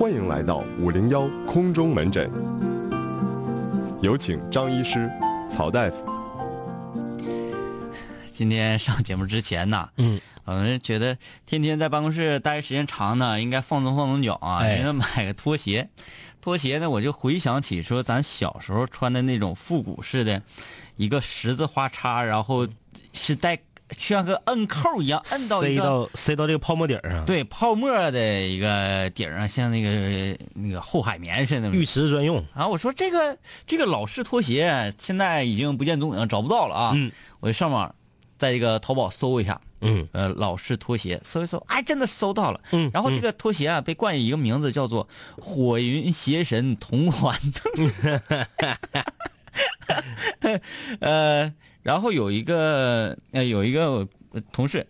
欢迎来到五零幺空中门诊，有请张医师、曹大夫。今天上节目之前呢，嗯，我们觉得天天在办公室待时间长呢，应该放松放松脚啊，哎应该买个拖鞋。拖鞋呢，我就回想起说咱小时候穿的那种复古式的，一个十字花叉，然后是带像个摁扣一样摁到一塞个到塞到这个泡沫底儿上，，对泡沫的一个顶上，像那个那个厚海绵似的。浴池专用。啊，我说这个这个老式拖鞋现在已经不见踪影，找不到了啊。嗯，我就上网，在这个淘宝搜一下，嗯呃，老式拖鞋，搜一搜，哎，真的搜到了。嗯然后这个拖鞋啊，被冠以一个名字，叫做“火云邪神同环”。呃，然后有一个呃有一个呃同事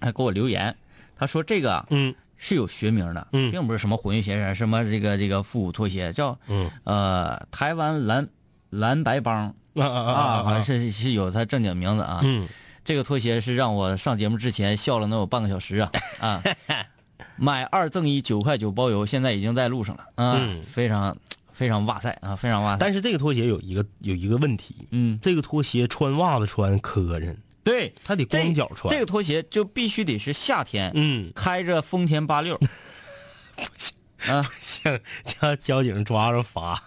还给我留言，他说这个啊嗯。是有学名的，嗯。并不是什么火云邪神，什么这个这个复古拖鞋，叫嗯。呃台湾蓝蓝白帮。啊啊啊，好像是是有它正经名字啊。嗯。这个拖鞋是让我上节目之前笑了能有半个小时啊 啊！买二赠一，九块九包邮，现在已经在路上了啊，嗯。非常非常哇塞啊，非常哇塞。但是这个拖鞋有一个有一个问题，嗯，这个拖鞋穿袜子穿磕碜，对，它得光脚穿。这个拖鞋就必须得是夏天，嗯，开着丰田八六。啊，行叫交警抓着罚。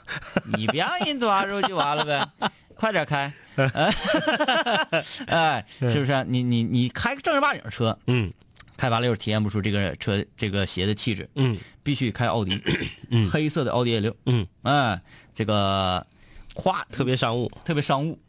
你别让人抓住就完了呗，快点开，哎，是不是？你你你开个正儿八经车，嗯开八六体验不出这个车这个鞋的气质，嗯必须开奥迪，嗯 黑色的奥迪 A 六，嗯，哎，这个，咵，特别商务。特别商务，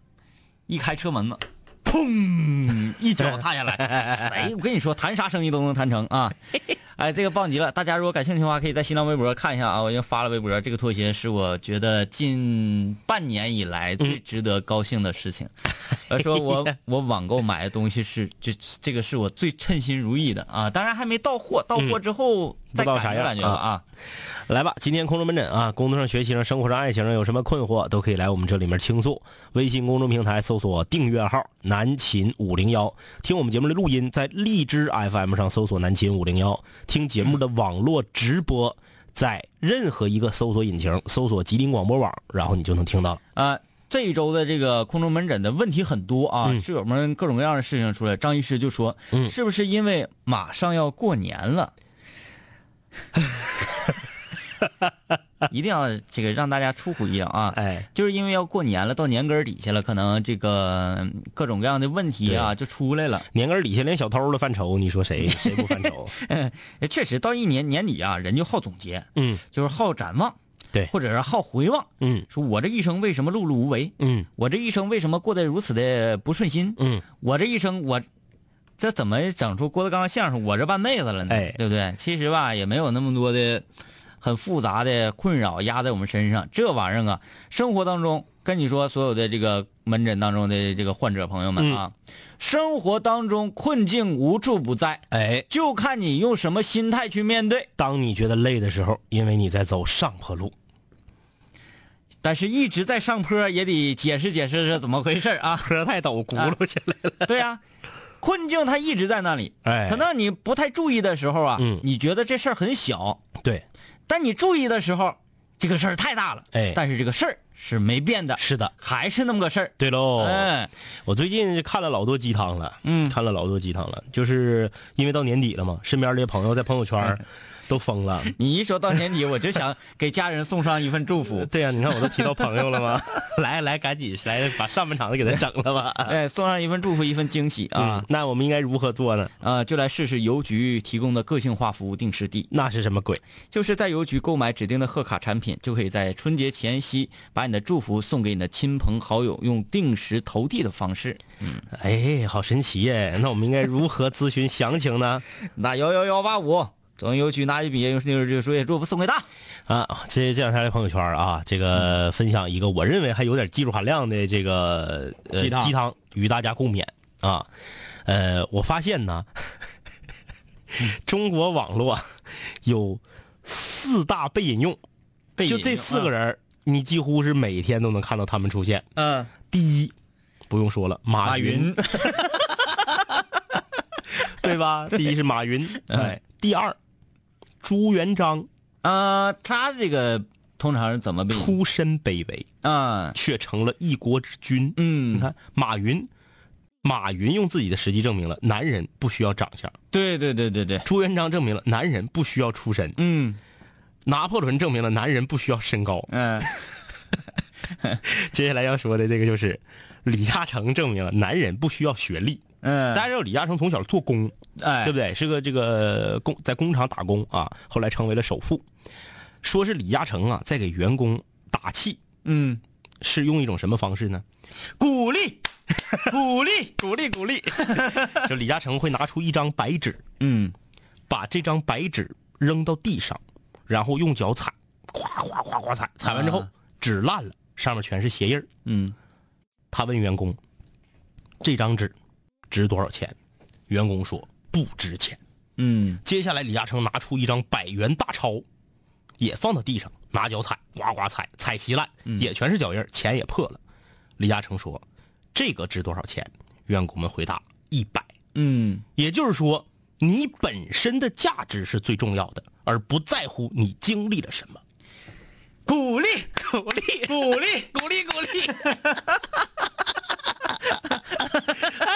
一开车门子，砰，一脚踏下来，谁？我跟你说，谈啥生意都能谈成啊！哎，这个棒极了！大家如果感兴趣的话，可以在新浪微博看一下啊，我已经发了微博。这个拖鞋是我觉得近半年以来最值得高兴的事情。呃，说我我网购买的东西是这这个是我最称心如意的啊！当然还没到货，到货之后不知道啥样感觉了啊！来吧，今天空中门诊啊，工作上、学习上、生活上、爱情上有什么困惑，都可以来我们这里面倾诉。微信公众平台搜索订阅号“南秦五零幺”，听我们节目的录音，在荔枝 FM 上搜索“南秦五零幺”，听节目的网络直播，在任何一个搜索引擎搜索“吉林广播网”，然后你就能听到了。啊，这一周的这个空中门诊的问题很多啊，嗯室友们各种各样的事情出来。张医师就说，嗯是不是因为马上要过年了？一定要这个让大家出乎意料啊！哎，就是因为要过年了，到年根儿底下了，可能这个嗯各种各样的问题啊就出来了。年根儿底下连小偷都犯愁，你说谁 谁不犯愁？哎确实，到一年年底啊，人就好总结，嗯就是好展望，对或者是好回望，嗯说我这一生为什么碌碌无为？嗯我这一生为什么过得如此的不顺心？嗯，我这一生我这怎么整出郭德纲相声我这半辈子了呢？哎对不对？其实吧，也没有那么多的很复杂的困扰压在我们身上。这玩意儿啊，生活当中跟你说，所有的这个门诊当中的这个患者朋友们啊，生活当中困境无处不在，哎，就看你用什么心态去面对。当你觉得累的时候，因为你在走上坡路。但是一直在上坡，也得解释解释是怎么回事啊？坡太陡，轱辘下来了。对呀、困境它一直在那里。哎。可能你不太注意的时候啊，嗯。你觉得这事儿很小，对，但你注意的时候，这个事儿太大了。哎。但是这个事儿是没变的，是的。还是那么个事儿。对喽，哎，我最近看了老多鸡汤了，嗯。看了老多鸡汤了，就是因为到年底了嘛，身边这些朋友在朋友圈儿都疯了。你一说到年底，我就想给家人送上一份祝福。对呀、你看我都提到朋友了吗？来来，赶紧来把上半场的给他整了吧。哎，送上一份祝福，一份惊喜啊啊、！那我们应该如何做呢？啊，就来试试邮局提供的个性化服务定时递。那是什么鬼？就是在邮局购买指定的贺卡产品，就可以在春节前夕把你的祝福送给你的亲朋好友，用定时投递的方式。嗯哎，好神奇耶！那我们应该如何咨询详情呢？那幺幺幺八五，中邮局拿一笔用那个这个书写祝福送给他。啊，这这两天的朋友圈啊，这个分享一个我认为还有点技术含量的这个呃鸡汤鸡汤与大家共勉啊。呃，我发现呢，中国网络啊有四大被引用，被就这四个人儿，你几乎是每天都能看到他们出现。嗯，第一，不用说了，马马云，对吧？第一是马云，哎，第二，朱元璋，呃，他这个通常是怎么被出身卑微，啊？却成了一国之君。嗯，你看马云，马云用自己的实际证明了男人不需要长相；对对对对对，朱元璋证明了男人不需要出身；嗯拿破仑证明了男人不需要身高。嗯、接下来要说的这个就是李嘉诚证明了男人不需要学历。嗯，大家知道李嘉诚从小做工，哎，对不对？是个这个工在工厂打工啊，后来成为了首富。说是李嘉诚啊，在给员工打气，嗯，是用一种什么方式呢？鼓励，鼓励，鼓 励鼓励。就李嘉诚会拿出一张白纸，嗯。把这张白纸扔到地上，然后用脚踩，咵咵咵咵踩，踩完之后啊。纸烂了，上面全是鞋印儿。嗯。他问员工：“这张纸值多少钱？”员工说：“不值钱。”嗯接下来，李嘉诚拿出一张百元大钞，也放到地上，拿脚踩，呱呱踩，踩稀烂，也全是脚印，钱也破了。李嘉诚说：“这个值多少钱？”员工们回答：“一百。嗯，”也就是说，你本身的价值是最重要的，而不在乎你经历了什么。鼓励，鼓励，鼓励，鼓励，鼓励。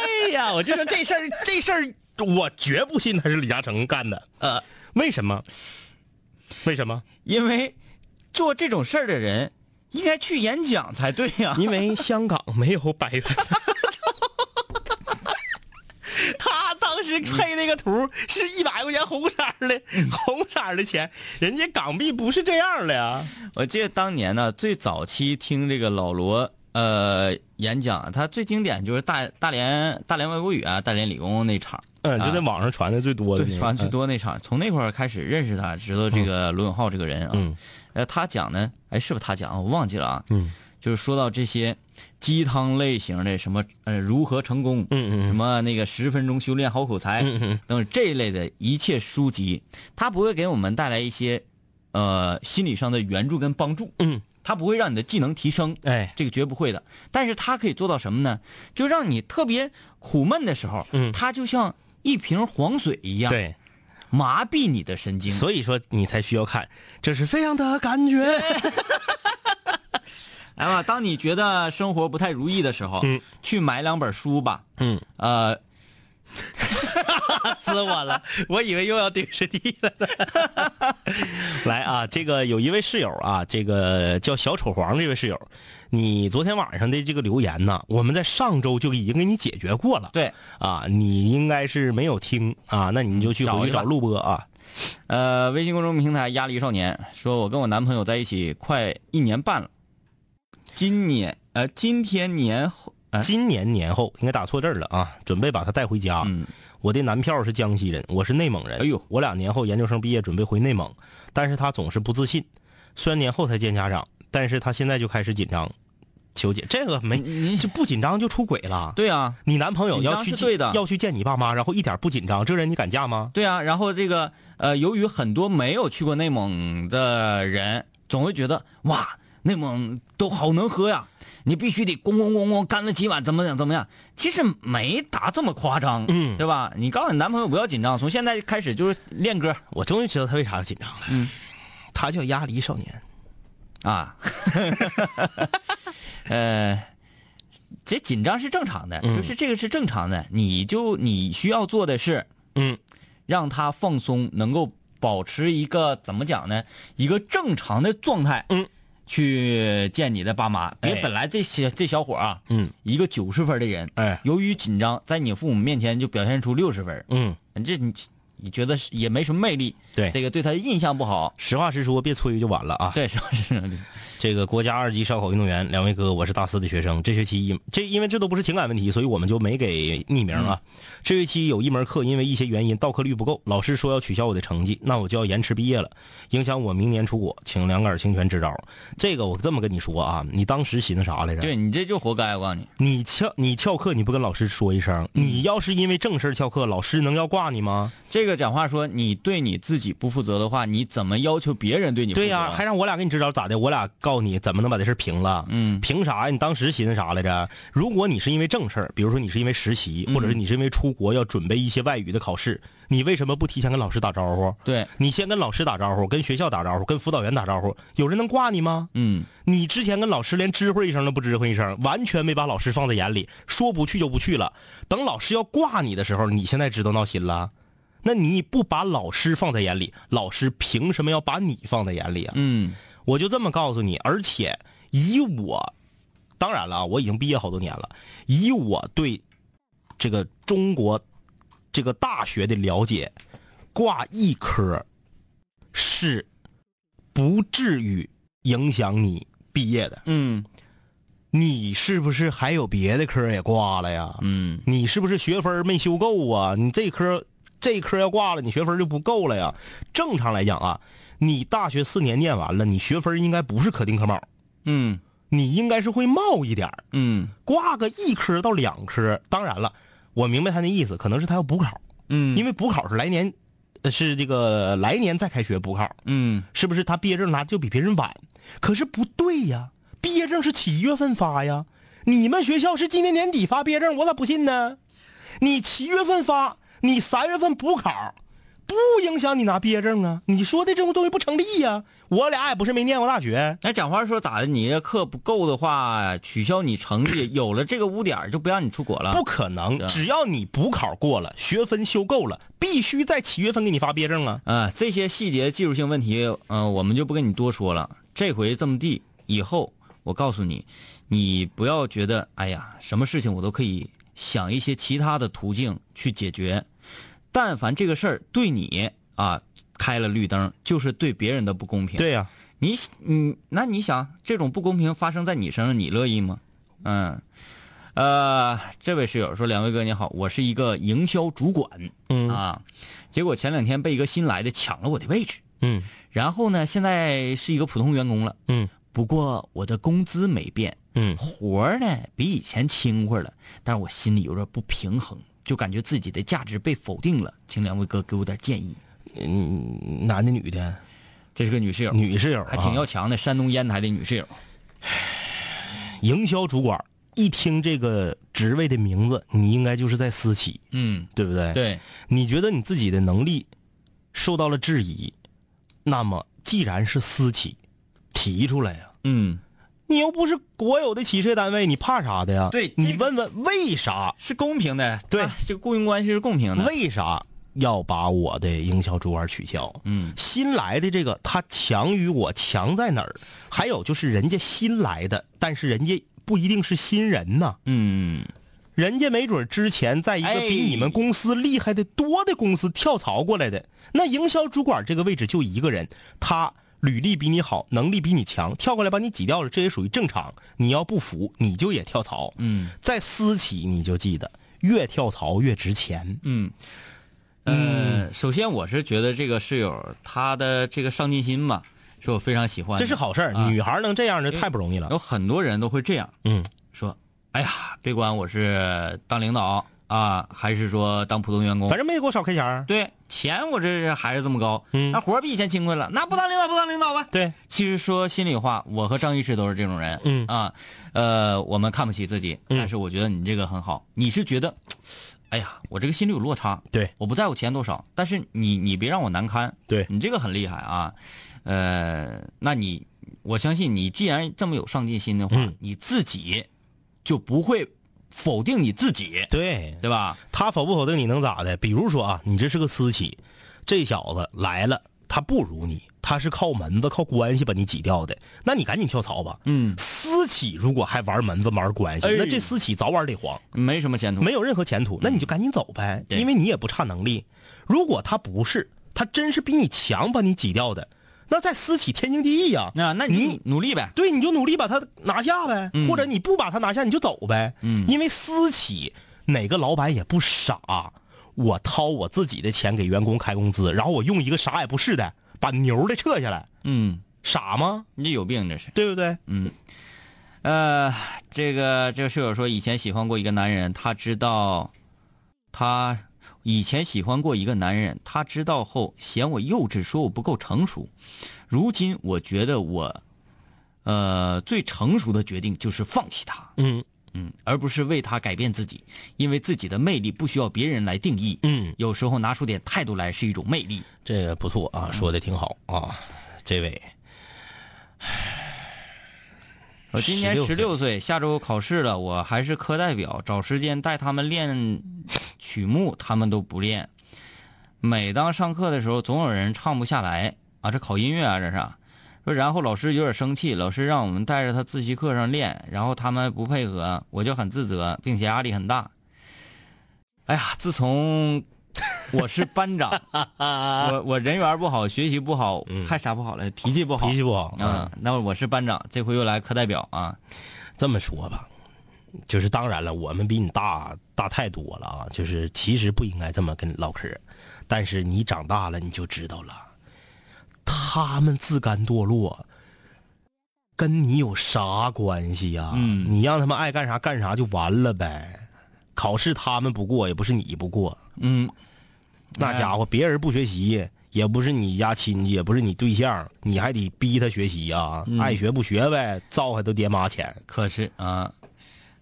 哎呀，我就说这事儿，这事儿，我绝不信他是李嘉诚干的。呃，为什么？为什么？因为做这种事儿的人应该去演讲才对呀、因为香港没有百元。他当时配那个图是一百块钱红色的，红色的钱，人家港币不是这样的呀。我记得当年呢，最早期听这个老罗呃演讲，他最经典就是大大连大连外国语啊，大连理工那场，嗯，就在网上传的最多的传最多那场，从那块儿开始认识他，知道这个罗永浩这个人啊。嗯。呃，他讲呢，哎，是不是他讲？我忘记了啊。嗯。就是说到这些鸡汤类型的什么呃如何成功，嗯嗯什么那个十分钟修炼好口才，嗯嗯等这一类的一切书籍，他不会给我们带来一些呃心理上的援助跟帮助，嗯，它不会让你的技能提升，哎，这个绝不会的。但是它可以做到什么呢？就让你特别苦闷的时候，嗯它就像一瓶黄水一样，对，麻痹你的神经。所以说你才需要看，这是飞扬的感觉。来吧，当你觉得生活不太如意的时候，嗯，去买两本书吧。嗯，呃，死我了！我以为又要顶实地了呢。来啊，这个有一位室友啊，这个叫小丑黄这位室友，你昨天晚上的这个留言呢，我们在上周就已经给你解决过了。对，啊，你应该是没有听啊，那你就去回去找找一找录播啊。呃，微信公众平台压力少年说，我跟我男朋友在一起快一年半了，今年呃今天年后，哎今年年后应该打错字了啊，准备把他带回家。嗯，我的男票是江西人，我是内蒙人。哎呦我俩年后研究生毕业，准备回内蒙，但是他总是不自信。虽然年后才见家长，但是他现在就开始紧张，求解。这个没你就不紧张就出轨了。对啊，你男朋友要去对的要去见你爸妈，然后一点不紧张，这人你敢嫁吗？对啊，然后这个呃，由于很多没有去过内蒙的人，总会觉得哇，内蒙都好能喝呀，你必须得咣咣咣咣干了几碗，怎么样怎么样？其实没达这么夸张，嗯对吧？你告诉你男朋友不要紧张，从现在开始就是练歌我终于知道他为啥要紧张了。嗯，他叫鸭梨少年。啊，呃。这紧张是正常的，嗯就是这个是正常的。你就你需要做的是，嗯，让他放松，能够保持一个怎么讲呢？一个正常的状态，嗯，去见你的爸妈。因为本来这些这小伙啊，嗯，一个九十分的人，哎，由于紧张，在你父母面前就表现出六十分，嗯，这你你觉得是也没什么魅力，对这个对他印象不好。实话实说，别催就完了啊。对，实话实说这个国家二级烧烤运动员，两位哥，我是大四的学生。这学期因这因为这都不是情感问题，所以我们就没给匿名啊。这学期有一门课因为一些原因到课率不够，老师说要取消我的成绩，那我就要延迟毕业了，影响我明年出国，请两杆清泉支招。这个我这么跟你说啊，你当时寻思啥来着？对你这就活该，我告诉你。你翘你翘课你不跟老师说一声，你要是因为正事儿翘课，老师能要挂你吗？这这个讲话说你对你自己不负责的话，你怎么要求别人对你负责？对呀、还让我俩给你支招咋的？我俩告诉你怎么能把这事儿平了？嗯凭啥呀？你当时寻思啥来着？如果你是因为正事儿，比如说你是因为实习，或者是你是因为出国要准备一些外语的考试，你为什么不提前跟老师打招呼？对，你先跟老师打招呼，跟学校打招呼，跟辅导员打招呼，有人能挂你吗？嗯你之前跟老师连知会一声都不知会一声，完全没把老师放在眼里，说不去就不去了。等老师要挂你的时候，你现在知道闹心了。那你不把老师放在眼里，老师凭什么要把你放在眼里啊？嗯我就这么告诉你，而且以我，当然了啊，我已经毕业好多年了，以我对这个中国这个大学的了解，挂一科是不至于影响你毕业的。嗯你是不是还有别的科也挂了呀？嗯你是不是学分没修够啊？你这科这科要挂了，你学分就不够了呀？正常来讲啊，你大学四年念完了，你学分应该不是可定可卯，嗯你应该是会冒一点嗯挂个一科到两科。当然了，我明白他那意思，可能是他要补考，嗯，因为补考是来年，呃是这个来年再开学补考，嗯是不是？他毕业证拿就比别人晚，可是不对呀，毕业证是七月份发呀，你们学校是今年年底发毕业证，我咋不信呢？你七月份发，你三月份补考，不影响你拿毕业证啊？你说的这种东西不成立呀？我俩也不是没念过大学，那讲话说咋的？你这课不够的话，取消你成绩，有了这个污点就不让你出国了。不可能，只要你补考过了，学分修够了，必须在七月份给你发毕业证啊。啊，这些细节技术性问题，嗯、我们就不跟你多说了。这回这么地，以后我告诉你，你不要觉得，哎呀，什么事情我都可以想一些其他的途径去解决。但凡这个事儿对你啊开了绿灯，就是对别人的不公平。对呀、你你那你想这种不公平发生在你身上，你乐意吗？嗯，呃，这位室友说：“两位哥你好，我是一个营销主管。嗯。啊，结果前两天被一个新来的抢了我的位置，嗯。然后呢，现在是一个普通员工了。嗯。不过我的工资没变，嗯。活儿呢比以前轻快了，但是我心里有点不平衡，就感觉自己的价值被否定了，请两位哥给我点建议。嗯，男的女的，这是个女室友，女室友还挺啊要强的，山东烟台的女室友。营销主管一听这个职位的名字，你应该就是在私企，嗯，对不对？。对，你觉得你自己的能力受到了质疑，那么既然是私企，提出来呀、嗯，你又不是国有的企事业单位，你怕啥的呀？对你问问为啥？是公平的，对啊这个雇佣关系是公平的。为啥要把我的营销主管取消？嗯新来的这个他强于我，强在哪儿？还有就是人家新来的，但是人家不一定是新人呐。嗯，人家没准之前在一个哎比你们公司厉害的多的公司跳槽过来的，那营销主管这个位置就一个人，他履历比你好，能力比你强，跳过来把你挤掉了，这也属于正常。你要不服，你就也跳槽。嗯，在私企你就记得，越跳槽越值钱。嗯，呃，首先我是觉得这个室友他的这个上进心嘛，是我非常喜欢。这是好事儿，啊女孩能这样的太不容易了。有很多人都会这样嗯说：“哎呀，别管我是当领导啊，还是说当普通员工，反正没给我少开钱儿。对钱我这还是这么高，嗯。那活儿比以前轻快了，那不当领导不当领导吧？对，其实说心里话，我和张医师都是这种人，嗯。啊，呃，我们看不起自己，嗯。但是我觉得你这个很好，你是觉得，哎呀，我这个心里有落差，对。我不在乎钱多少，但是你你别让我难堪，对。你这个很厉害啊，呃，那你我相信你既然这么有上进心的话，嗯。你自己就不会否定你自己，对，对吧？他否不否定你能咋的？比如说啊，你这是个私企，这小子来了，他不如你，他是靠门子、靠关系把你挤掉的，那你赶紧跳槽吧。嗯，私企如果还玩门子、玩关系，哎那这私企早晚得黄，没什么前途，没有任何前途。那你就赶紧走呗，对因为你也不差能力。如果他不是，他真是比你强把你挤掉的，那在私企天经地义呀、那那你努力呗，对，你就努力把他拿下呗，嗯或者你不把他拿下，你就走呗。嗯因为私企哪个老板也不傻，我掏我自己的钱给员工开工资，然后我用一个啥也不是的把牛的撤下来，嗯，傻吗？你有病这是。对不对？嗯，呃，这个这个室友说，以前喜欢过一个男人，他知道，他以前喜欢过一个男人，他知道后嫌我幼稚，说我不够成熟。如今我觉得我，呃，最成熟的决定就是放弃他，嗯嗯，而不是为他改变自己，因为自己的魅力不需要别人来定义。嗯，有时候拿出点态度来是一种魅力。这个不错啊，说的挺好啊，这位我今年16十六岁，下周考试了，我还是课代表，找时间带他们练曲目，他们都不练。每当上课的时候，总有人唱不下来啊，这考音乐啊，这是。说然后老师有点生气，老师让我们带着他自习课上练，然后他们不配合，我就很自责，并且压力很大。哎呀，自从 我是班长，我我人缘不好，学习不好，还啥不好了？脾气不好，脾气不好嗯，那我是班长，这回又来课代表啊。这么说吧，就是当然了，我们比你大大太多了啊。就是其实不应该这么跟你唠嗑，但是你长大了你就知道了，他们自甘堕落，跟你有啥关系呀、嗯你让他们爱干啥干啥就完了呗。考试他们不过，也不是你不过，嗯，那家伙别人不学习。也不是你家亲戚，也不是你对象，你还得逼他学习呀、爱学不学呗，糟还都爹妈钱。可是啊，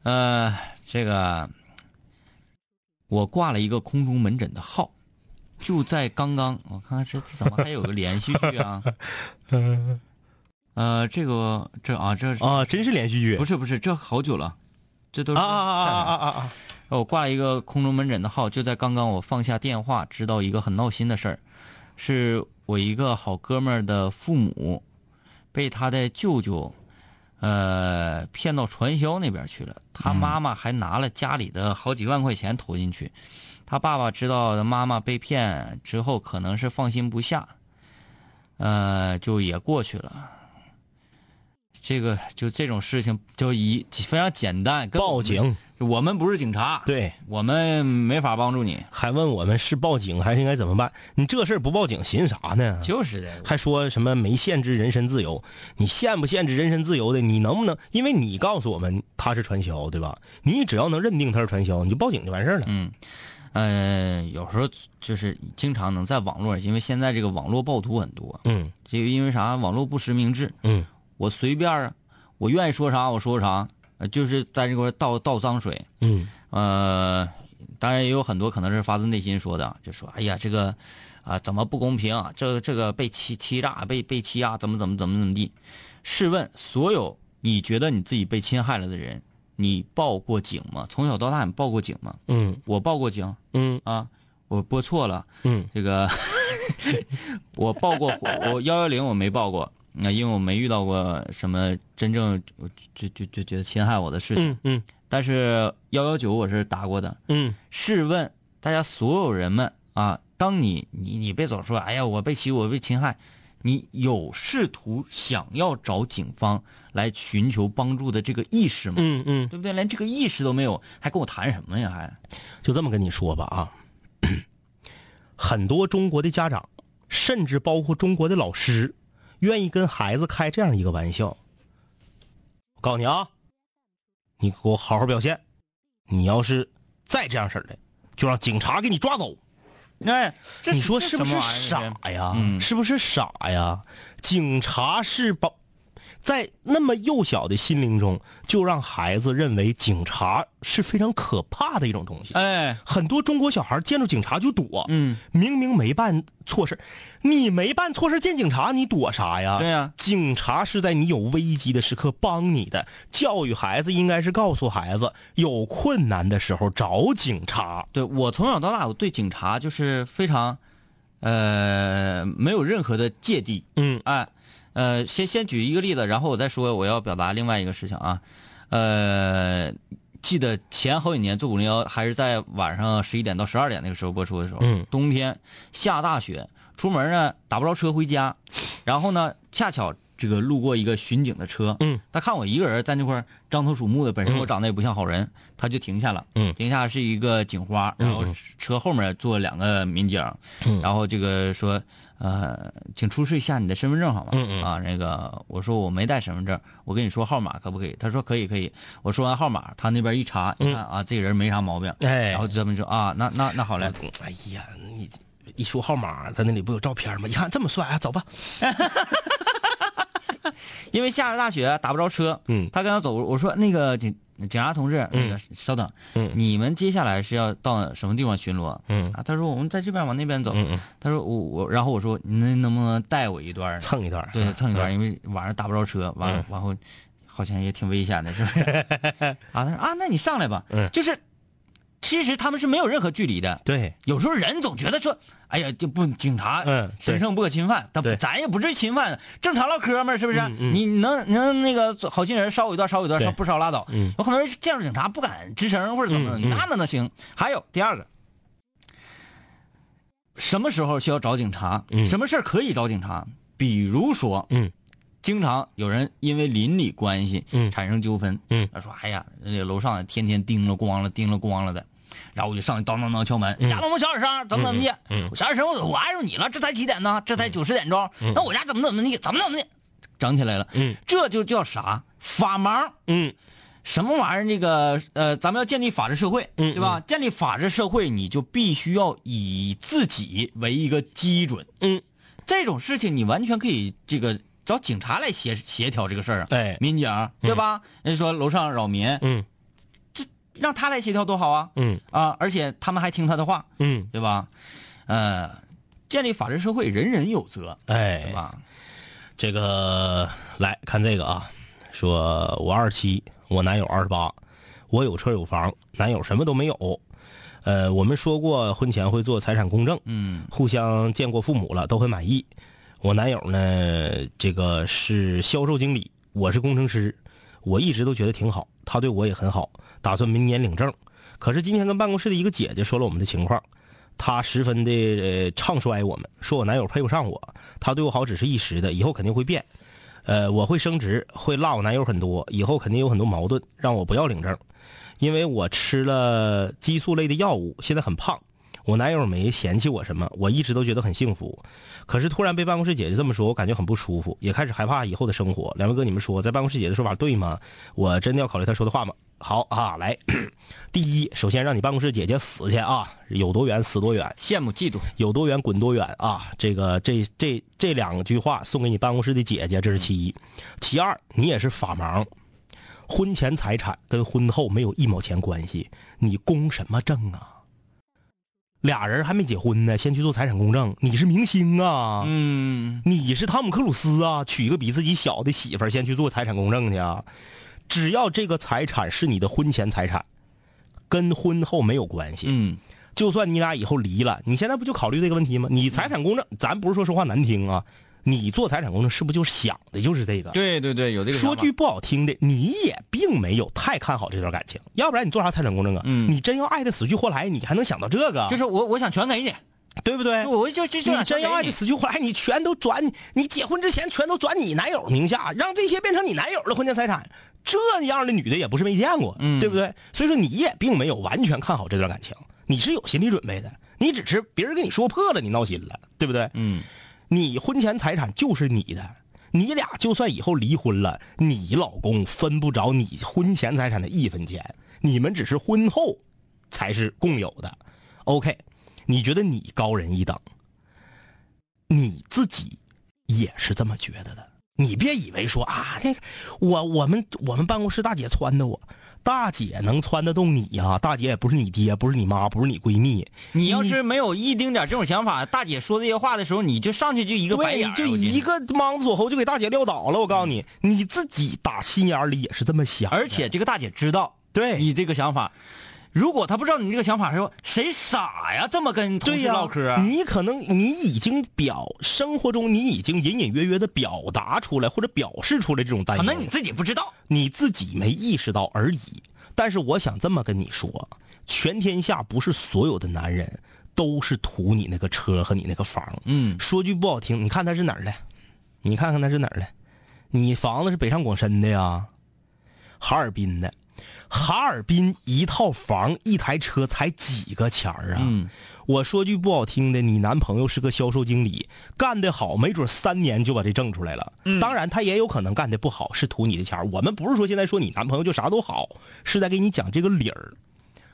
呃，这个我挂了一个空中门诊的号，就在刚刚，我看看这这怎么还有个连续剧啊？呃，这个这啊，这是啊，真是连续剧不是不是，这好久了，这都是啊啊啊啊啊啊！我挂一个空中门诊的号，就在刚刚我放下电话，知道一个很闹心的事儿，是我一个好哥们儿的父母被他的舅舅，呃，骗到传销那边去了。他妈妈还拿了家里的好几万块钱投进去。他爸爸知道他妈妈被骗之后，可能是放心不下，呃，就也过去了。这个就这种事情就一非常简单，报警，我们不是警察，对，我们没法帮助你。还问我们是报警还是应该怎么办？你这事儿不报警，寻啥呢？就是的，还说什么没限制人身自由？你限不限制人身自由的？你能不能？因为你告诉我们他是传销，对吧？你只要能认定他是传销，你就报警就完事儿了。嗯，呃，有时候就是经常能在网络，因为现在这个网络暴徒很多，嗯这个因为啥？网络不实名制，嗯我随便啊，我愿意说啥我说啥，呃就是在这块倒倒脏水。嗯呃，当然也有很多可能是发自内心说的，就说哎呀这个啊、怎么不公平啊？这这个被欺欺诈被被欺压怎么怎么怎么怎么地？试问所有你觉得你自己被侵害了的人，你报过警吗？从小到大你报过警吗？嗯我报过警嗯啊，我拨错了，嗯这个 我报过我幺幺零我没报过，那因为我没遇到过什么真正就就就觉得侵害我的事情。嗯嗯但是幺幺九我是打过的。嗯试问大家所有人们啊，当你你你别总说，哎呀，我被欺，我被侵害，你有试图想要找警方来寻求帮助的这个意识吗？嗯嗯，对不对？连这个意识都没有，还跟我谈什么呀？还就这么跟你说吧啊，很多中国的家长，甚至包括中国的老师，愿意跟孩子开这样一个玩笑。我告诉你啊，你给我好好表现，你要是再这样式的，就让警察给你抓走。哎，你说是不是傻呀？嗯是不是傻呀？警察是把在那么幼小的心灵中，就让孩子认为警察是非常可怕的一种东西。哎，很多中国小孩见着警察就躲，嗯，明明没办错事，你没办错事见警察，你躲啥呀？对呀警察是在你有危机的时刻帮你的。教育孩子应该是告诉孩子，有困难的时候找警察。对我从小到大，我对警察就是非常，呃，没有任何的芥蒂。嗯哎，呃，先先举一个例子，然后我再说我要表达另外一个事情啊。呃，记得前好几年做五零幺还是在晚上十一点到十二点那个时候播出的时候，嗯冬天下大雪，出门呢打不着车回家，然后呢恰巧这个路过一个巡警的车，嗯，他看我一个人在那块儿张头鼠目的，本身我长得也不像好人，他就停下了，嗯停下是一个警花，然后车后面坐两个民警，嗯然后这个说呃，请出示一下你的身份证好吗？嗯嗯啊，那个我说我没带身份证，我跟你说号码可不可以？他说可以可以。我说完号码，他那边一查，你看啊，这个人没啥毛病。嗯哎然后就这么说啊，那那那好嘞。哎呀，你一说号码，他那里不有照片吗？一看这么帅啊，走吧。因为下了大雪打不着车，嗯他跟他走，我说那个警警察同志，那个稍等，嗯。你们接下来是要到什么地方巡逻？嗯。啊，他说我们在这边往那边走，他说我我，然后我说你能能不能带我一段儿？蹭一段。对，蹭一段因为晚上打不着车，完嗯。完后好像也挺危险的，是不是？啊，他说啊，那你上来吧，嗯。就是其实他们是没有任何距离的。对，有时候人总觉得说，哎呀，就不警察，嗯神圣不可侵犯，但咱也不至于侵犯，正常唠嗑嘛，是不是？你能能那个好心人捎我一段，捎我一段，不捎拉倒。嗯有很多人见着警察不敢吱声或者怎么的，那那能行？还有第二个，什么时候需要找警察？嗯什么事儿可以找警察？比如说，嗯经常有人因为邻里关系嗯产生纠纷，嗯他说：“哎呀，那楼上天天叮了咣了，叮了咣了的。”然后我就上去当当当敲门，家能不能小点声？怎么怎么的？嗯小点声，我我碍着你了，这才几点呢？这才九十点钟，那我家怎么怎么的？怎么怎么的？整起来了，嗯这就叫啥？法盲。嗯什么玩意儿？这个呃，咱们要建立法治社会，嗯对吧？建立法治社会，你就必须要以自己为一个基准。嗯，这种事情你完全可以这个找警察来协协调这个事儿啊。对民警对吧？人家说楼上扰民，嗯让他来协调多好啊！嗯啊，而且他们还听他的话，嗯，对吧？呃，建立法治社会，人人有责，哎对，吧？这个来看这个啊，说我二十七，我男友二十八，我有车有房，男友什么都没有。呃，我们说过婚前会做财产公证，嗯互相见过父母了，都很满意。我男友呢，这个是销售经理，我是工程师，我一直都觉得挺好，他对我也很好，打算明年领证。可是今天跟办公室的一个姐姐说了我们的情况，她十分的呃唱衰我们，说我男友配不上我，他对我好只是一时的，以后肯定会变。呃，我会升职，会落我男友很多，以后肯定有很多矛盾，让我不要领证，因为我吃了激素类的药物，现在很胖。我男友没嫌弃我什么，我一直都觉得很幸福。可是突然被办公室姐姐这么说，我感觉很不舒服，也开始害怕以后的生活。两位哥，你们说，在办公室姐姐的说法对吗？我真的要考虑她说的话吗？好啊，来，第一，首先让你办公室姐姐死去啊，有多远死多远，羡慕嫉妒，有多远滚多远啊！这个这这这两句话送给你办公室的姐姐，这是其一。其二，你也是法盲，婚前财产跟婚后没有一毛钱关系，你公什么证啊？俩人还没结婚呢，先去做财产公证，你是明星啊？嗯，你是汤姆克鲁斯啊？娶一个比自己小的媳妇儿，先去做财产公证去啊？只要这个财产是你的婚前财产，跟婚后没有关系。嗯，就算你俩以后离了，你现在不就考虑这个问题吗？你财产公证，咱不是说说话难听啊，你做财产公证是不是就是想的就是这个？对对对，有这个说句不好听的，你也并没有太看好这段感情，要不然你做啥财产公证啊？嗯你真要爱的死去活来，你还能想到这个？就是我我想全给你，对不对？我就就就你真要爱的的死去活来，你全都转，你结婚之前全都转你男友名下，让这些变成你男友的婚前财产，这样的女的也不是没见过，嗯对不对？所以说你也并没有完全看好这段感情，你是有心理准备的，你只是别人跟你说破了，你闹心了，对不对？嗯你婚前财产就是你的，你俩就算以后离婚了，你老公分不着你婚前财产的一分钱，你们只是婚后才是共有的。OK，你觉得你高人一等，你自己也是这么觉得的。你别以为说啊，那个我我们我们办公室大姐撺掇我，大姐能撺得动你呀、大姐也不是你爹，不是你妈，不是你闺蜜。你要是没有一丁点这种想法，大姐说这些话的时候，你就上去就一个白对，眼儿，就一个莽子锁喉就给大姐撂倒了。我告诉你，你自己打心眼里也是这么想的，而且这个大姐知道对你这个想法，如果他不知道你这个想法的时候，谁傻呀？这么跟同事唠嗑啊？你可能你已经表生活中你已经隐隐约约的表达出来或者表示出来这种担忧，可能你自己不知道。你自己没意识到而已。但是我想这么跟你说，全天下不是所有的男人都是图你那个车和你那个房。嗯说句不好听，你看他是哪儿的？你看看他是哪儿的？你房子是北上广深的呀，哈尔滨的。哈尔滨一套房一台车才几个钱儿啊？嗯，我说句不好听的，你男朋友是个销售经理，干得好，没准三年就把这挣出来了。嗯，当然他也有可能干得不好，是图你的钱儿。我们不是说现在说你男朋友就啥都好，是在给你讲这个理儿。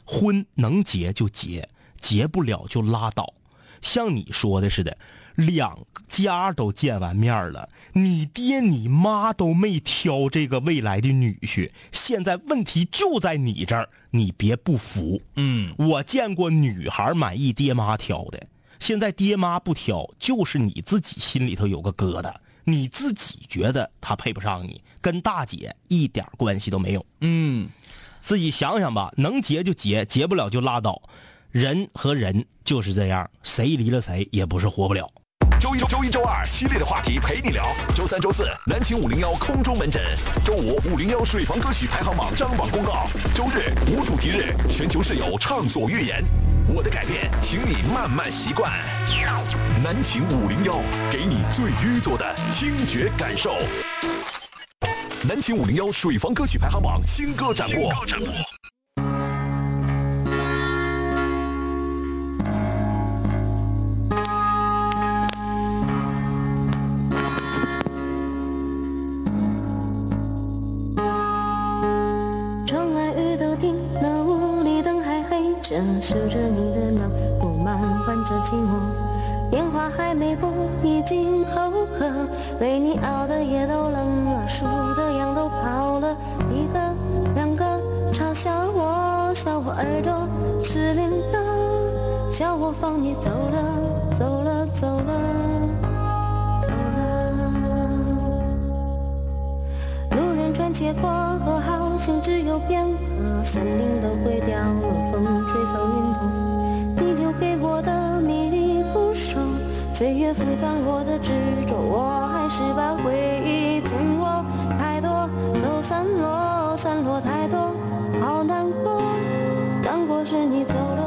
婚能结就结，结不了就拉倒。像你说的似的，两家都见完面了，你爹你妈都没挑这个未来的女婿，现在问题就在你这儿，你别不服。嗯，我见过女孩满意爹妈挑的，现在爹妈不挑，就是你自己心里头有个疙瘩，你自己觉得他配不上你，跟大姐一点关系都没有。嗯，自己想想吧，能结就结，结不了就拉倒。人和人就是这样，谁离了谁也不是活不了。周一、周一、周二系列的话题陪你聊。周三、周四南秦五零幺空中门诊。周五五零幺水房歌曲排行榜张榜公告。周日无主题日，全球室友畅所欲言。我的改变，请你慢慢习惯。南秦五零幺，给你最淤作的听觉感受。南秦五零幺水房歌曲排行榜新歌展播。黑着，数着你的脑，我慢翻着寂寞。电话还没拨，已经口渴，为你熬的夜都冷了，数的羊都跑了，一个两个嘲笑我，笑我耳朵失灵了，笑我放你走了，走了，走了，走了。路人穿街过河，好像只有片刻，森林都会掉落，风岁月抚平我的执着，我还是把回忆紧握。太多都散落，散落太多，好难过，难过是你走了，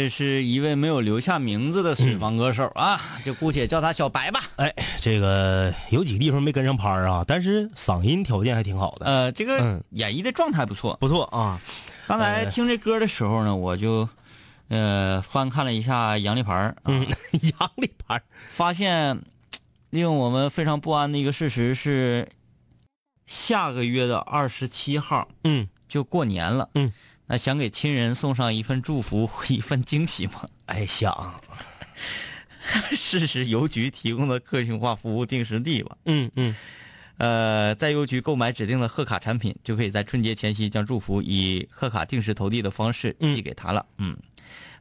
这是一位没有留下名字的水房歌手啊，就姑且叫他小白吧。哎，这个有几个地方没跟上拍儿啊，但是嗓音条件还挺好的，呃，这个嗯。演绎的状态不错。不错啊。刚才听这歌的时候呢，我就呃翻看了一下杨丽牌儿啊，嗯，杨丽牌儿。发现令我们非常不安的一个事实是，下个月的二十七号嗯，就过年了，嗯，那想给亲人送上一份祝福，一份惊喜吗？哎，想，试试邮局提供的个性化服务定时递吧。嗯嗯，呃，在邮局购买指定的贺卡产品，就可以在春节前夕将祝福以贺卡定时投递的方式寄给他了。嗯，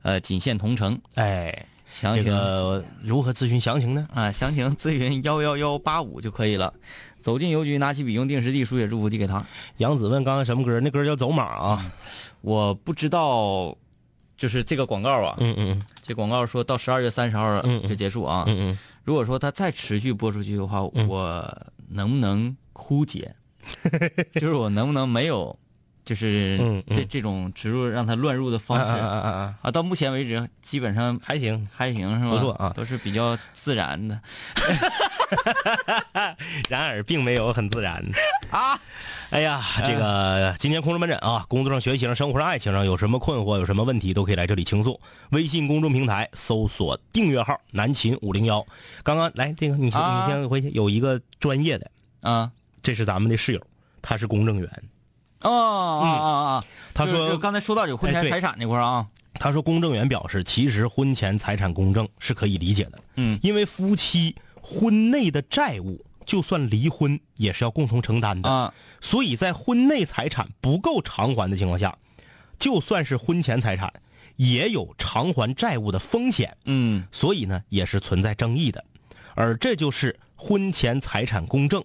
呃，仅限同城，哎，这详情个如何咨询详情呢？啊，详情咨询幺幺幺八五就可以了。走进邮局，拿起笔，用定时递书写祝福寄给他。杨子问刚刚什么歌？那歌叫《走马》啊。我不知道，就是这个广告啊，嗯嗯这广告说到十二月三十号就结束啊。嗯嗯如果说它再持续播出去的话，我能不能枯竭？就是我能不能没有，就是这这种植入让它乱入的嗯，方式啊啊啊啊啊，啊？到目前为止，基本上还行。还行是吧？不错啊都是比较自然的。然而并没有很自然 啊。哎呀，这个今天空中门诊啊，工作上、学习上、生活上、爱情上有什么困惑、有什么问题，都可以来这里倾诉。微信公众平台搜索订阅号“南秦五零幺”。刚刚来这个，你先、啊你先回去，有一个专业的，啊这是咱们的室友，他是公证员。哦啊啊啊！他说就就刚才说到有婚前财产那块儿啊，他说，公证员表示，其实婚前财产公证是可以理解的，嗯。因为夫妻婚内的债务，就算离婚也是要共同承担的。啊。所以在婚内财产不够偿还的情况下，就算是婚前财产，也有偿还债务的风险，嗯。所以呢也是存在争议的。而这就是婚前财产公证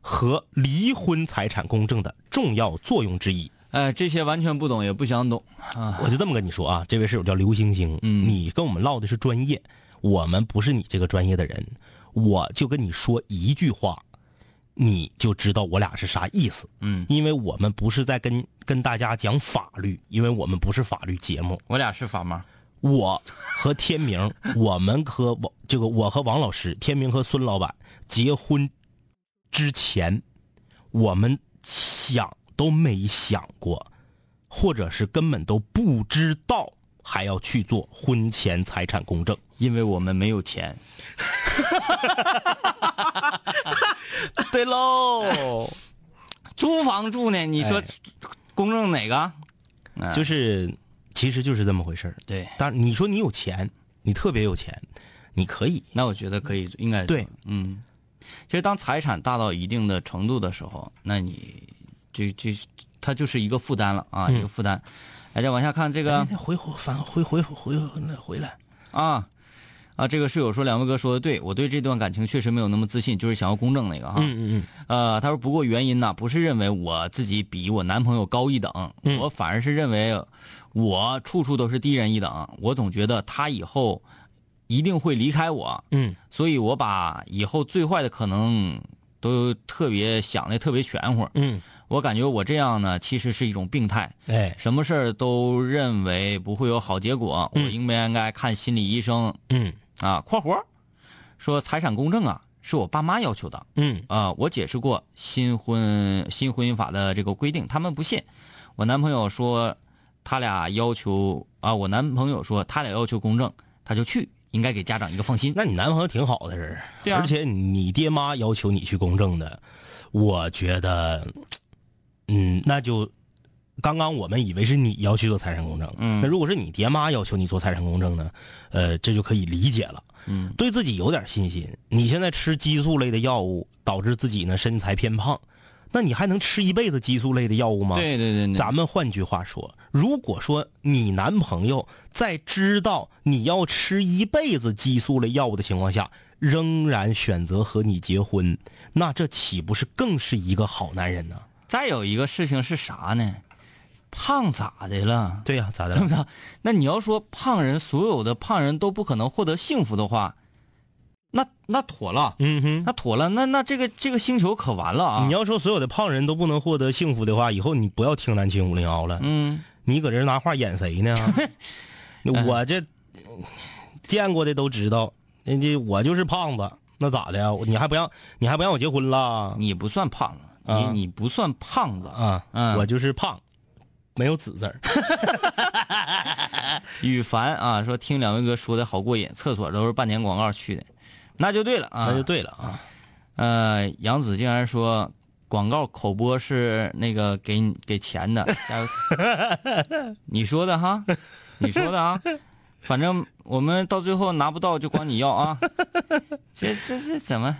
和离婚财产公证的重要作用之一。哎，这些完全不懂，也不想懂啊。我就这么跟你说啊，这位室友叫刘星星，嗯你跟我们唠的是专业，我们不是你这个专业的人，我就跟你说一句话，你就知道我俩是啥意思。嗯，因为我们不是在跟跟大家讲法律，因为我们不是法律节目。我俩是法吗？我和天明，我们和王这个我和王老师，天明和孙老板结婚之前，我们想都没想过，或者是根本都不知道还要去做婚前财产公证。因为我们没有钱。对喽，租房住呢？你说哎公证哪个？就是其实就是这么回事儿。对，但你说你有钱，你特别有钱，你可以那我觉得可以，应该对，嗯。其实当财产大到一定的程度的时候，那你这这它就是一个负担了啊，嗯一个负担。来，再往下看这个哎回回返回回回回回来。啊啊，这个室友说两位哥说的对，我对这段感情确实没有那么自信，就是想要公正那个哈。嗯嗯呃，他说不过原因呢，不是认为我自己比我男朋友高一等，嗯我反而是认为我处处都是低人一等，我总觉得他以后一定会离开我，嗯。所以我把以后最坏的可能都特别想的特别全乎。嗯。我感觉我这样呢，其实是一种病态，什么事儿都认为不会有好结果，我嗯。应不应该看心理医生。嗯。啊？（括弧说财产公证啊，是我爸妈要求的。嗯。啊，我解释过新婚新婚姻法的这个规定，他们不信。我男朋友说他俩要求啊，我男朋友说他俩要求公证，他就去，应该给家长一个放心。那你男朋友挺好的人，对啊而且你爹妈要求你去公证的，我觉得，嗯，那就刚刚我们以为是你要去做财产公证，嗯那如果是你爹妈要求你做财产公证呢，呃，这就可以理解了。嗯，对自己有点信心。你现在吃激素类的药物，导致自己呢身材偏胖，那你还能吃一辈子激素类的药物吗？对对对对，咱们换句话说，如果说你男朋友在知道你要吃一辈子激素类药物的情况下，仍然选择和你结婚，那这岂不是更是一个好男人呢？再有一个事情是啥呢？胖咋的了？对呀、咋的对不？对？那你要说胖人所有的胖人都不可能获得幸福的话，那那妥了，嗯哼。那妥了，那那这个这个星球可完了啊！你要说所有的胖人都不能获得幸福的话，以后你不要听南青五零幺了。嗯，你搁这儿拿话演谁呢？我这见过的都知道，人家我就是胖子，那咋的呀？你还不让你还不让我结婚了？你不算胖子，啊你你不算胖子。啊，嗯我就是胖，没有子字儿。羽凡啊，说听两位哥说的好过瘾，厕所都是半年广告去的，那就对了啊。那就对了啊。呃，杨子竟然说广告口播是那个给你给钱的，加油！你说的哈，你说的啊，反正我们到最后拿不到就管你要啊。这这这怎么？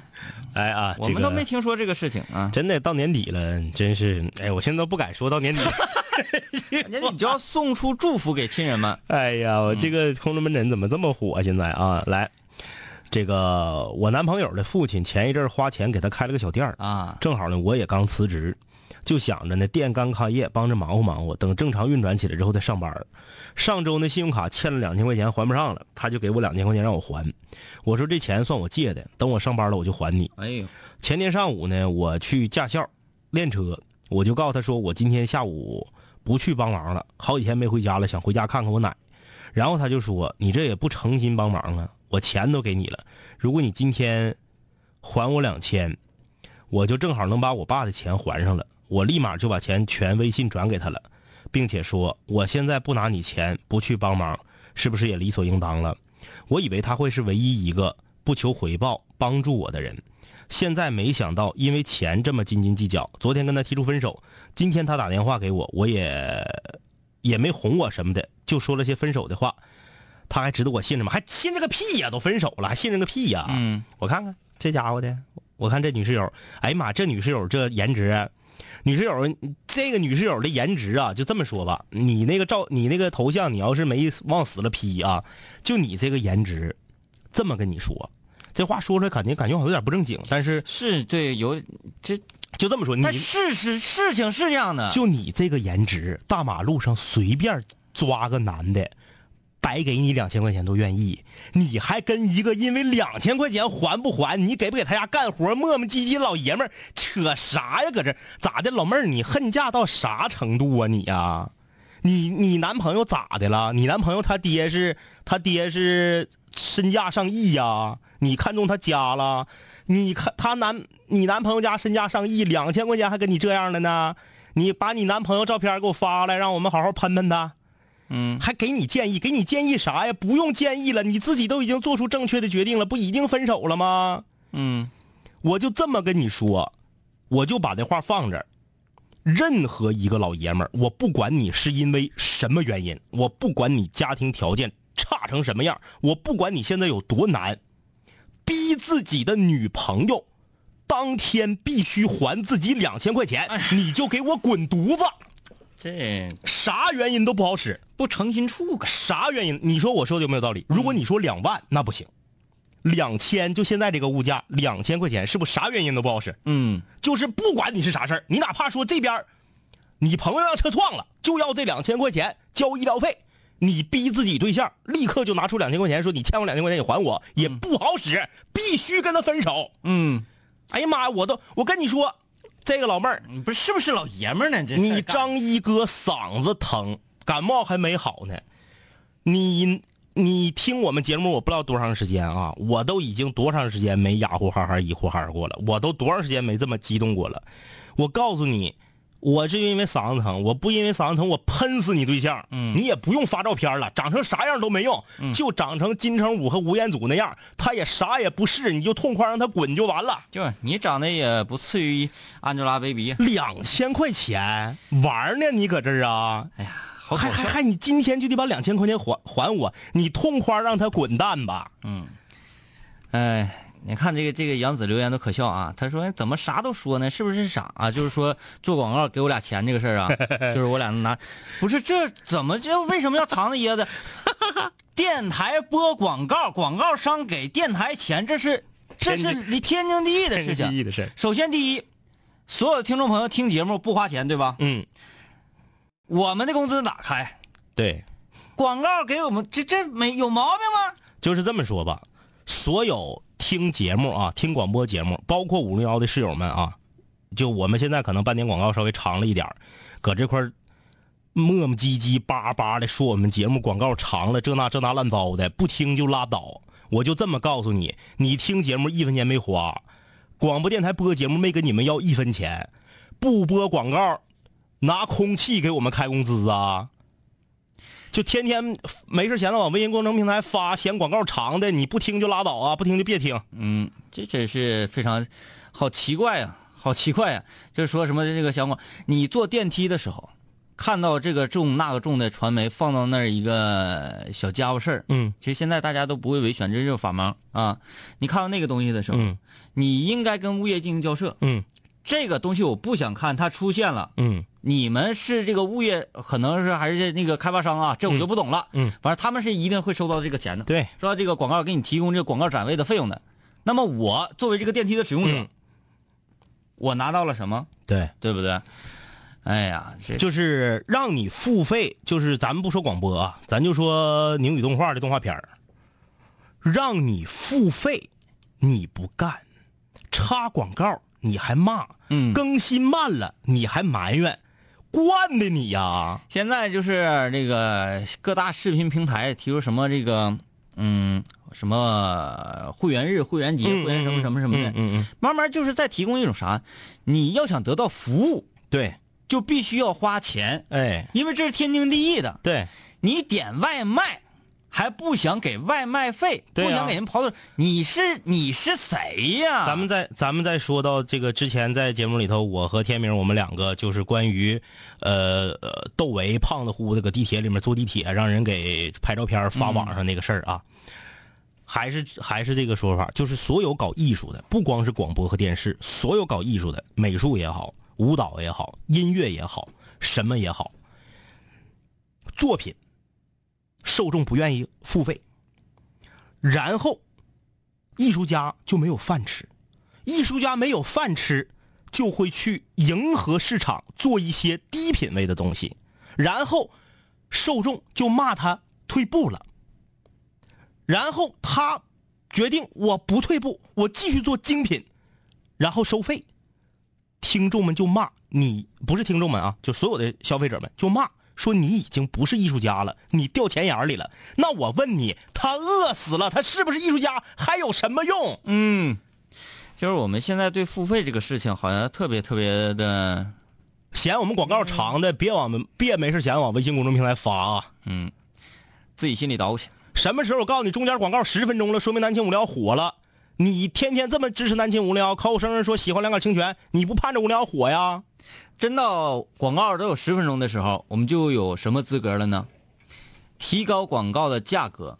哎啊，我们都没听说这个事情啊。真的到年底了，真是哎，我现在都不敢说到年底。那你就要送出祝福给亲人们。哎呀，我这个空中门诊怎么这么火？现在啊，来，这个我男朋友的父亲前一阵花钱给他开了个小店儿啊正好呢，我也刚辞职，就想着呢，店刚开业，帮着忙活忙活，等正常运转起来之后再上班。上周呢，信用卡欠了两千块钱还不上了，他就给我两千块钱让我还。我说这钱算我借的，等我上班了我就还你。哎呦，前天上午呢，我去驾校练车，我就告诉他说，我今天下午不去帮忙了，好几天没回家了，想回家看看我奶。然后他就说：“你这也不诚心帮忙啊，我钱都给你了，如果你今天还我两千，我就正好能把我爸的钱还上了。我立马就把钱全微信转给他了，并且说我现在不拿你钱，不去帮忙，是不是也理所应当了？我以为他会是唯一一个不求回报帮助我的人。”现在没想到，因为钱这么斤斤计较。昨天跟他提出分手，今天他打电话给我，我也也没哄我什么的，就说了些分手的话。他还值得我信任吗？还信这个屁呀！都分手了，还信任个屁呀！嗯，我看看这家伙的，我看这女室友，哎呀妈，这女室友这颜值，女室友这个女室友的颜值啊，就这么说吧，你那个照，你那个头像，你要是没往死了 P 啊，就你这个颜值，这么跟你说，这话说出来感觉感觉好像有点不正经，但是是对有这，就这么说，事实事情是这样的。就你这个颜值，大马路上随便抓个男的，白给你两千块钱都愿意。你还跟一个因为两千块钱还不还，你给不给他家干活磨磨唧唧老爷们儿扯啥呀？搁这咋的，老妹儿，你恨嫁到啥程度啊你呀、你你男朋友咋的了？你男朋友他爹是他爹是身价上亿呀、你看中他家了？你看他男你男朋友家身价上亿，两千块钱还跟你这样的呢？你把你男朋友照片给我发来，让我们好好喷喷他。嗯，还给你建议，给你建议啥呀？不用建议了，你自己都已经做出正确的决定了，不已经分手了吗？嗯，我就这么跟你说，我就把这话放这儿。任何一个老爷们儿，我不管你是因为什么原因，我不管你家庭条件差成什么样，我不管你现在有多难，逼自己的女朋友当天必须还自己两千块钱，你就给我滚犊子！这啥原因都不好使。不诚心处个。啥原因？你说我说的有没有道理？如果你说两万，那不行，两千就现在这个物价，两千块钱是不是啥原因都不好使？嗯，就是不管你是啥事儿，你哪怕说这边儿你朋友让车撞了，就要这两千块钱交医疗费，你逼自己对象立刻就拿出两千块钱说你欠我两千块钱你还我，也不好使，必须跟他分手。嗯，哎呀妈呀，我都我跟你说，这个老妹儿，你不是是不是老爷们儿呢？这你张一哥嗓子疼，感冒还没好呢。你你听我们节目，我不知道多长时间啊，我都已经多长时间没哑呼哈哈一呼哈哈过了，我都多长时间没这么激动过了。我告诉你，我是因为嗓子疼，我不因为嗓子疼，我喷死你对象。嗯，你也不用发照片了，长成啥样都没用，就长成金城武和吴彦祖那样，他也啥也不是，你就痛快让他滚就完了。就是你长得也不次于 Angelababy。两千块钱玩呢，你搁这儿啊？哎呀，好还。还还，你今天就得把两千块钱还还我，你痛快让他滚蛋吧！嗯哎，你看这个这个杨子留言都可笑啊！他说怎么啥都说呢？是不是傻啊？就是说做广告给我俩钱这个事儿啊，就是我俩拿，不是这怎么就为什么要藏着掖着？电台播广告，广告商给电台钱，这是这是天经离天经地义的事天经地义情。的事首先第一，所有的听众朋友听节目不花钱，对吧？嗯，我们的工资打开，对，广告给我们，这这没有毛病吗？就是这么说吧。所有听节目啊，听广播节目，包括五零幺的室友们啊，就我们现在可能半年广告稍微长了一点搁这块磨磨唧唧叭叭的说我们节目广告长了，这那这那乱糟的，不听就拉倒。我就这么告诉你，你听节目一分钱没花，广播电台播节目没跟你们要一分钱，不播广告，拿空气给我们开工资啊！就天天没事闲了往微信公众平台发嫌广告长的，你不听就拉倒啊，不听就别听。嗯，这真是非常好奇怪啊，好奇怪啊、就是说什么这个想法，你坐电梯的时候，看到这个重那个重的传媒放到那儿一个小家伙事儿，嗯其实现在大家都不会维权，这就是法盲啊。你看到那个东西的时候，嗯你应该跟物业进行交涉。嗯这个东西我不想看，它出现了，嗯你们是这个物业，可能是还是那个开发商啊，这我就不懂了。嗯，反正他们是一定会收到这个钱的，对，收到这个广告给你提供这个广告展位的费用的。那么我作为这个电梯的使用者，嗯我拿到了什么？对，对不对？哎呀，这就是让你付费，就是咱们不说广播啊，咱就说宁宇动画的动画片儿让你付费，你不干，插广告你还骂，嗯。更新慢了你还埋怨，惯的你呀，现在就是这个各大视频平台提出什么这个嗯什么会员日、会员节、嗯会员什么什么什么的，嗯嗯嗯，慢慢就是在提供一种啥？你要想得到服务，对，就必须要花钱，哎，因为这是天经地义的。对，你点外卖还不想给外卖费，不想给人跑腿，你是你是谁呀？咱们再咱们再说到这个之前在节目里头，我和天明我们两个就是关于，呃呃窦唯胖子乎这个地铁里面坐地铁让人给拍照片发网上那个事儿啊，还是还是这个说法，就是所有搞艺术的，不光是广播和电视，所有搞艺术的，美术也好，舞蹈也好，音乐也好，什么也好，作品受众不愿意付费，然后艺术家就没有饭吃，艺术家没有饭吃，就会去迎合市场做一些低品位的东西，然后受众就骂他退步了，然后他决定我不退步，我继续做精品，然后收费，听众们就骂你，不是听众们啊，就所有的消费者们就骂。说你已经不是艺术家了，你掉钱眼里了。那我问你，他饿死了，他是不是艺术家？还有什么用？嗯，就是我们现在对付费这个事情好像特别特别的，嫌我们广告长的，别往别没事闲往微信公众平台发啊！嗯，自己心里叨去。什么时候我告诉你中间广告十分钟了，说明南青无聊火了。你天天这么支持南青无聊，口口声声说喜欢两杆清泉，你不盼着无聊火呀？真到广告都有十分钟的时候，我们就有什么资格了呢？提高广告的价格，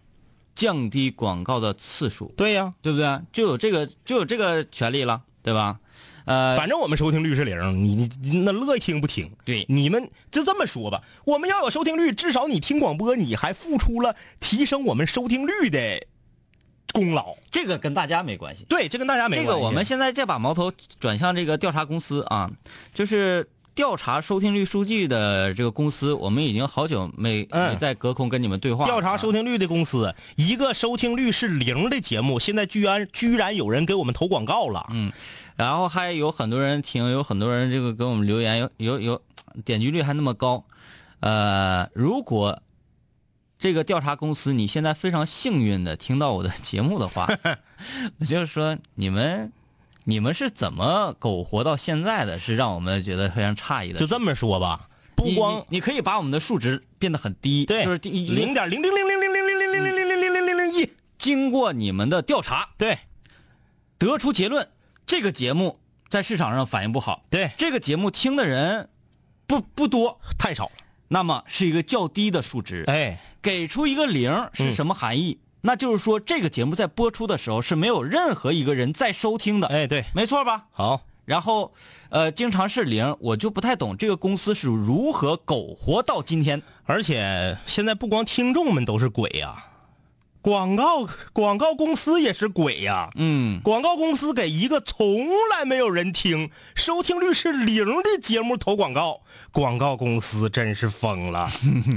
降低广告的次数，对呀，对不对？就有这个就有这个权利了，对吧？呃，反正我们收听率是零，你你那乐意听不听？对你们就这么说吧，我们要有收听率，至少你听广播，你还付出了提升我们收听率的功劳。这个跟大家没关系。对，这跟大家没关系。这个我们现在再把矛头转向这个调查公司啊，就是调查收听率数据的这个公司，我们已经好久没、嗯没在隔空跟你们对话。调查收听率的公司，一个收听率是零的节目，现在居然居然有人给我们投广告了。嗯，然后还有很多人听，有很多人这个给我们留言，有有有点击率还那么高。呃，如果这个调查公司你现在非常幸运的听到我的节目的话，我 就是说你们你们是怎么苟活到现在的？是让我们觉得非常诧异的。就这么说吧，不光你你可以把我们的数值变得很低，对，就是零点零零零零零零零零零零零零零零零一，经过你们的调查，对得出结论，这个节目在市场上反应不好，对，这个节目听的人不不多，太少了。那么是一个较低的数值。哎，给出一个零是什么含义？那就是说这个节目在播出的时候是没有任何一个人在收听的，哎，对，没错吧？好，然后，呃，经常是零，我就不太懂这个公司是如何苟活到今天。而且现在不光听众们都是鬼呀、广告广告公司也是鬼呀、嗯，广告公司给一个从来没有人听、收听率是零的节目投广告，广告公司真是疯了。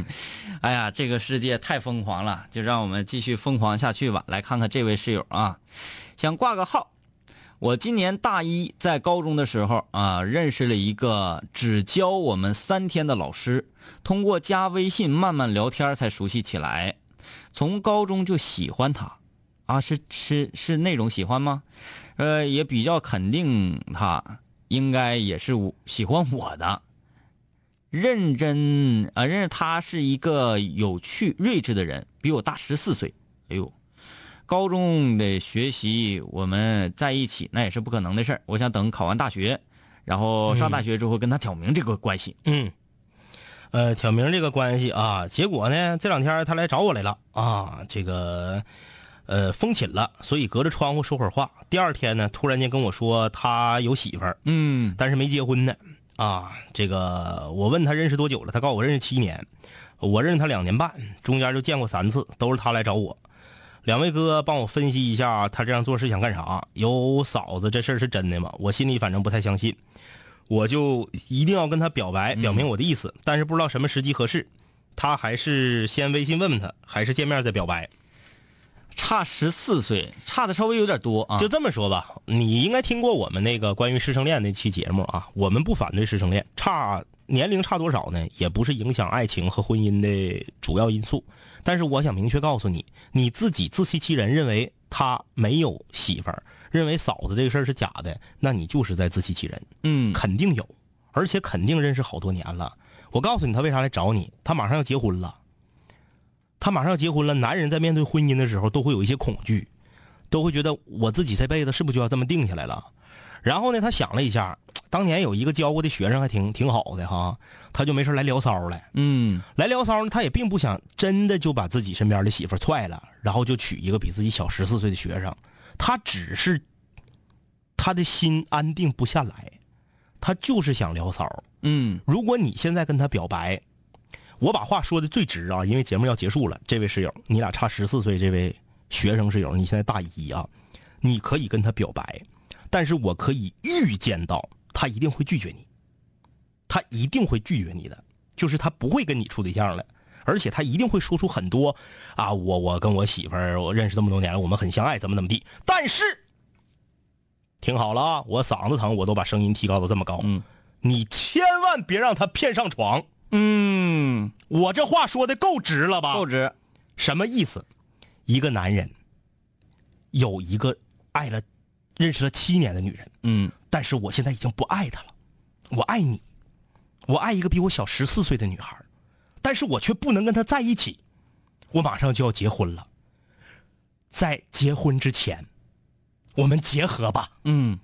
哎呀，这个世界太疯狂了，就让我们继续疯狂下去吧。来看看这位室友啊，想挂个号。我今年大一，在高中的时候啊，认识了一个只教我们三天的老师，通过加微信慢慢聊天才熟悉起来。从高中就喜欢他，啊，是是是那种喜欢吗？呃，也比较肯定他应该也是我喜欢我的。认真啊，认识他是一个有趣、睿智的人，比我大十四岁。哎呦，高中的学习我们在一起那也是不可能的事儿。我想等考完大学，然后上大学之后跟他挑明这个关系。嗯，呃，挑明这个关系啊，结果呢，这两天他来找我来了啊，这个呃封寝了，所以隔着窗户说会儿话。第二天呢，突然间跟我说他有媳妇儿，嗯但是没结婚呢。啊，这个我问他认识多久了，他告诉我认识七年，我认识他两年半，中间就见过三次，都是他来找我。两位哥帮我分析一下，他这样做是想干啥？有嫂子这事儿是真的吗？我心里反正不太相信，我就一定要跟他表白，表明我的意思，但是不知道什么时机合适。他还是先微信问问他，还是见面再表白？差十四岁，差的稍微有点多啊。就这么说吧，你应该听过我们那个关于师生恋那期节目啊。我们不反对师生恋，差年龄差多少呢，也不是影响爱情和婚姻的主要因素。但是我想明确告诉你，你自己自欺欺人，认为他没有媳妇儿，认为嫂子这个事儿是假的，那你就是在自欺欺人。嗯肯定有，而且肯定认识好多年了。我告诉你，他为啥来找你？他马上要结婚了。他马上要结婚了，男人在面对婚姻的时候都会有一些恐惧，都会觉得我自己这辈子是不是就要这么定下来了？然后呢，他想了一下，当年有一个教过的学生还挺挺好的哈，他就没事来聊骚来。嗯来聊骚呢，他也并不想真的就把自己身边的媳妇踹了，然后就娶一个比自己小十四岁的学生，他只是他的心安定不下来，他就是想聊骚。嗯如果你现在跟他表白，我把话说的最直啊，因为节目要结束了。这位室友，你俩差十四岁，这位学生室友，你现在大一啊，你可以跟他表白，但是我可以预见到他一定会拒绝你，他一定会拒绝你的，就是他不会跟你处对象了。而且他一定会说出很多啊，我我跟我媳妇儿我认识这么多年了，我们很相爱，怎么怎么地。但是，听好了啊，我嗓子疼，我都把声音提高到这么高。嗯，你千万别让他骗上床。嗯，我这话说的够直了吧？够直。什么意思？一个男人有一个爱了、认识了七年的女人，嗯但是我现在已经不爱她了。我爱你，我爱一个比我小十四岁的女孩，但是我却不能跟他在一起。我马上就要结婚了，在结婚之前，我们结合吧。嗯，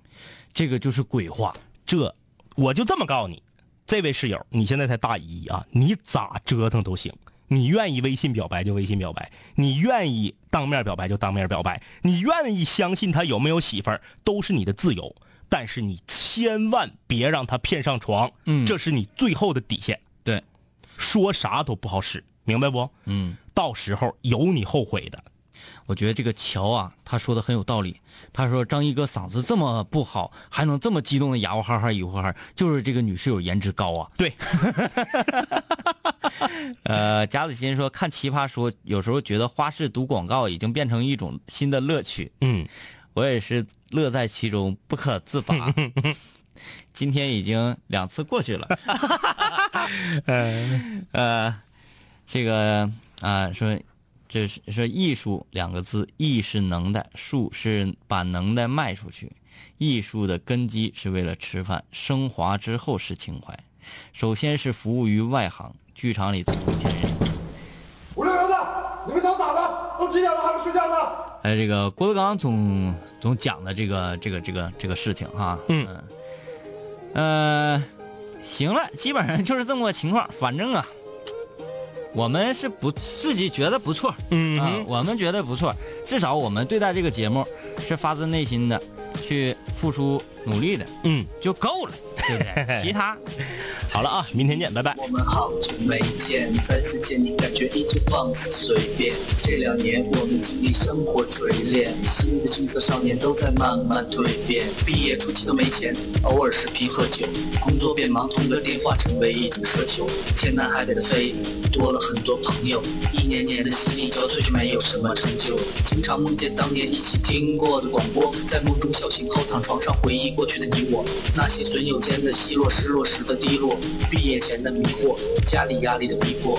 这个就是鬼话。这我就这么告诉你，这位室友，你现在才大一啊，你咋折腾都行。你愿意微信表白就微信表白，你愿意当面表白就当面表白，你愿意相信他有没有媳妇儿都是你的自由，但是你千万别让他骗上床，嗯这是你最后的底线。对，说啥都不好使，明白不？嗯，到时候有你后悔的。我觉得这个乔啊，他说的很有道理。他说张一哥嗓子这么不好，还能这么激动的哑呼哈哈、一呼哈哈，就是这个女室友颜值高啊。对，呃，贾子欣说看奇葩说，有时候觉得花式读广告已经变成一种新的乐趣，嗯，我也是乐在其中不可自拔。今天已经两次过去了。呃，这个啊、说这是说艺术两个字，艺是能耐，术是把能耐卖出去。艺术的根基是为了吃饭，升华之后是情怀。首先是服务于外行，剧场里总有钱人。五六零的，你们想咋的？都几点了还不睡觉呢？哎，这个郭德纲总总讲的这个这个这个这个事情哈，嗯呃，行了，基本上就是这么个情况。反正啊，我们是不自己觉得不错，嗯啊，我们觉得不错，至少我们对待这个节目是发自内心的去付出努力的，嗯，就够了，对不对？其他好了啊，明天见，拜拜。我们好久没见，再次见你感觉依旧放肆随便。这两年我们经历生活锤炼，新的青涩少年都在慢慢蜕变。毕业初期都没钱，偶尔视频喝酒，工作变忙，通个电话成为一种奢求。天南海北的飞，多了很多朋友，一年年的心力交瘁却没有什么成就。经常梦见当年一起听过的广播，在梦中小醒后躺床上回忆过去的你我，那些损友间的奚落，失落时的低落，毕业前的迷惑，家里压力的逼迫。